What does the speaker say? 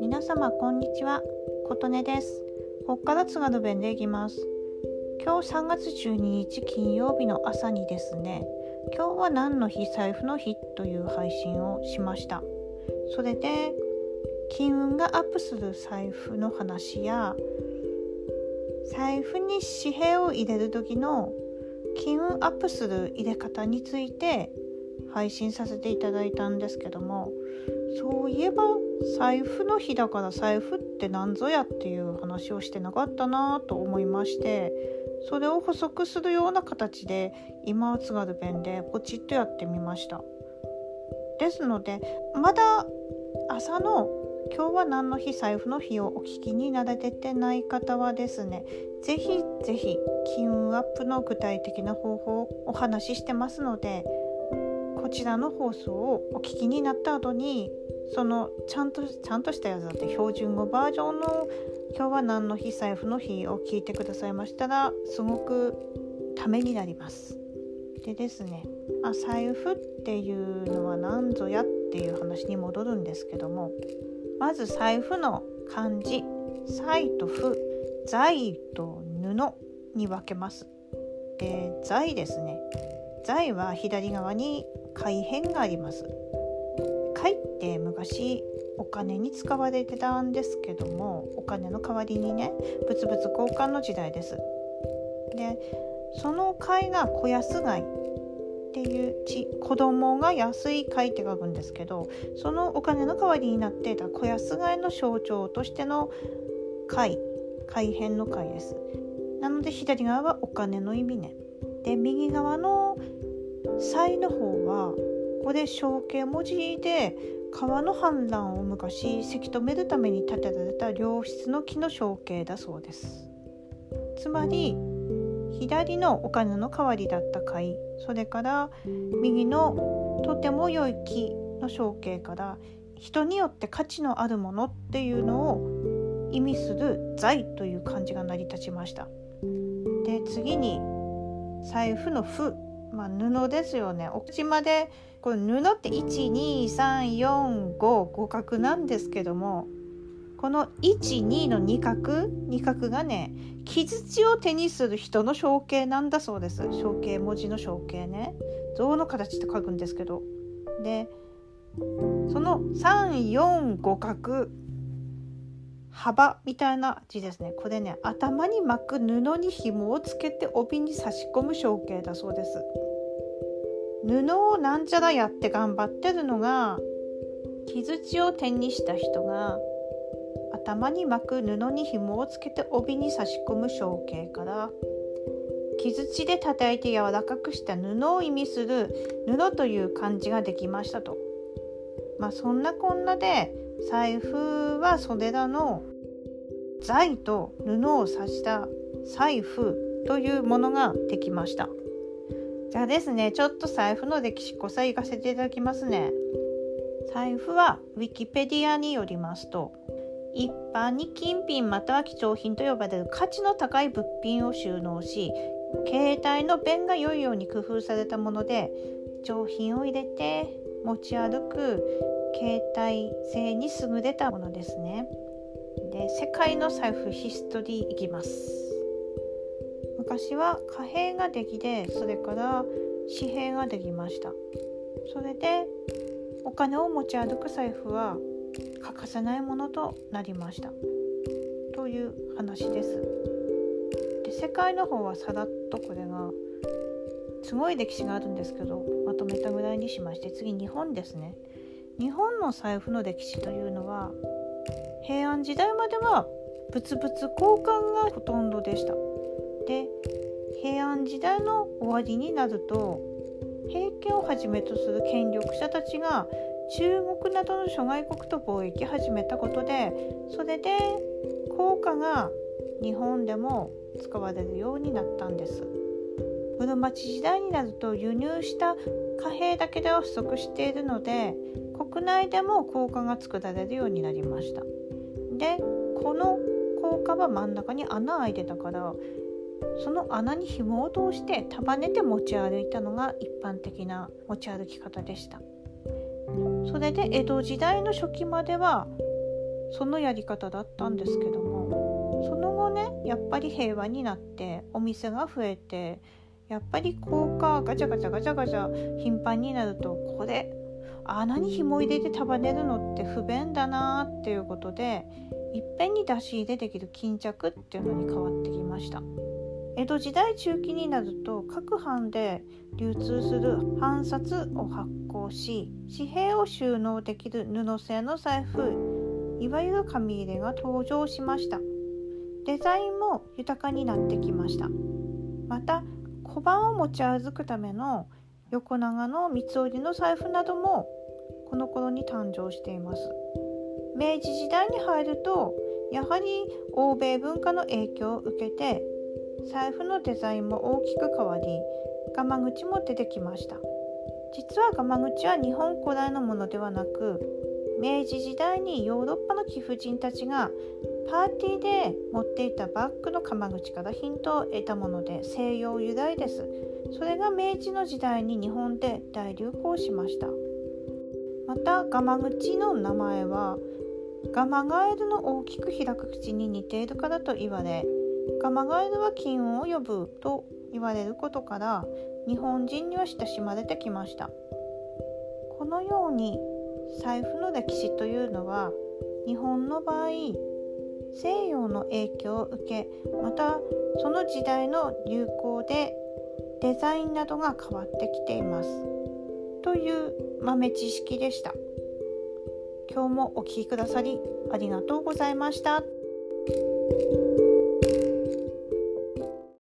皆様こんにちは。琴音です。ここから津軽弁でいきます。今日3月12日金曜日の朝にですね今日は何の日財布の日という配信をしました。それで金運がアップする財布の話や財布に紙幣を入れる時の金運アップする入れ方について配信させていただいたんですけどもそういえば財布の日だから財布って何ぞやっていう話をしてなかったなと思いましてそれを補足するような形で今は津軽弁でポチッとやってみました。ですのでまだ朝の今日は何の日財布の日をお聞きになられてない方はですねぜひぜひ金運アップの具体的な方法をお話ししてますのでこちらの放送をお聞きになった後にそのちゃんとちゃんとしたやつだって標準語バージョンの今日は何の日財布の日を聞いてくださいましたらすごくためになります。でですねあ財布っていうのは何ぞやっていう話に戻るんですけどもまず財布の漢字「財」と「布」「財」と「布」に分けます。で財ですね財は左側に海辺があります。貝って昔お金に使われてたんですけどもお金の代わりにね物々交換の時代です。でその貝が小安貝っていうち子供が安い貝って書くんですけどそのお金の代わりになっていた小安貝の象徴としての貝海辺の貝ですなので左側はお金の意味ねで右側の「才」の方はこれ象形文字で川の氾濫を昔せき止めるために建てられた良質の木の象形だそうです。つまり左のお金の代わりだった貝それから右のとても良い木の象形から人によって価値のあるものっていうのを意味する財という漢字が成り立ちました。で次に財布の布、まあ、布ですよね。お口までこれ布って12345五角なんですけどもこの12の2角2角がね木槌を手にする人の象形なんだそうです。象形文字の象形ね。象の形って書くんですけど。でその345角幅みたいな字ですね。これね頭に巻く布に紐をつけて帯に差し込む象形だそうです。布をなんちゃらやって頑張ってるのが木槌を手にした人が頭に巻く布に紐をつけて帯に差し込む象形から木槌で叩いて柔らかくした布を意味する布という漢字ができましたと。まあそんなこんなで財布はそれらの財と布を指した財布というものができました。じゃあですね、ちょっと財布の歴史こさ言かせていただきますね。財布はウィキペディアによりますと一般に金品または貴重品と呼ばれる価値の高い物品を収納し携帯の便が良いように工夫されたもので上品を入れて持ち歩く携帯性に優れたものですね。で世界の財布ヒストリーいきます。昔は貨幣ができてそれから紙幣ができました。それでお金を持ち歩く財布は欠かせないものとなりました。という話です。で世界の方はさらっとこれがすごい歴史があるんですけどまとめたぐらいにしまして次日本ですね。日本の財布の歴史というのは平安時代までは物々交換がほとんどでした。で平安時代の終わりになると平家をはじめとする権力者たちが中国などの諸外国と貿易始めたことでそれで硬貨が日本でも使われるようになったんです。室町時代になると輸入した貨幣だけでは不足しているので国内でも硬貨が作られるようになりました。でこの硬貨は真ん中に穴開いてたからその穴に紐を通して束ねて持ち歩いたのが一般的な持ち歩き方でした。それで江戸時代の初期まではそのやり方だったんですけどもその後ねやっぱり平和になってお店が増えてやっぱり高架ガチャガチャガチャガチャ頻繁になるとこれ穴に紐入れて束ねるのって不便だなっていうことでいっぺんに出し入れできる巾着っていうのに変わってきました。江戸時代中期になると各藩で流通する藩札を発行し紙幣を収納できる布製の財布いわゆる紙入れが登場しました。デザインも豊かになってきました。また小判を持ち歩くための横長の三つ折りの財布などもこの頃に誕生しています。明治時代に入るとやはり欧米文化の影響を受けて財布のデザインも大きく変わりガマ口も出てきました。実はガマ口は日本古来のものではなく明治時代にヨーロッパの貴婦人たちがパーティーで持っていたバッグの鎌口からヒントを得たもので西洋由来です。それが明治の時代に日本で大流行しました。またガマ口の名前はガマガエルの大きく開く口に似ているからと言われガマガエルは金運を呼ぶと言われることから日本人には親しまれてきました。このように財布の歴史というのは日本の場合西洋の影響を受けまたその時代の流行でデザインなどが変わってきています。という豆知識でした。今日もお聴きくださりありがとうございました。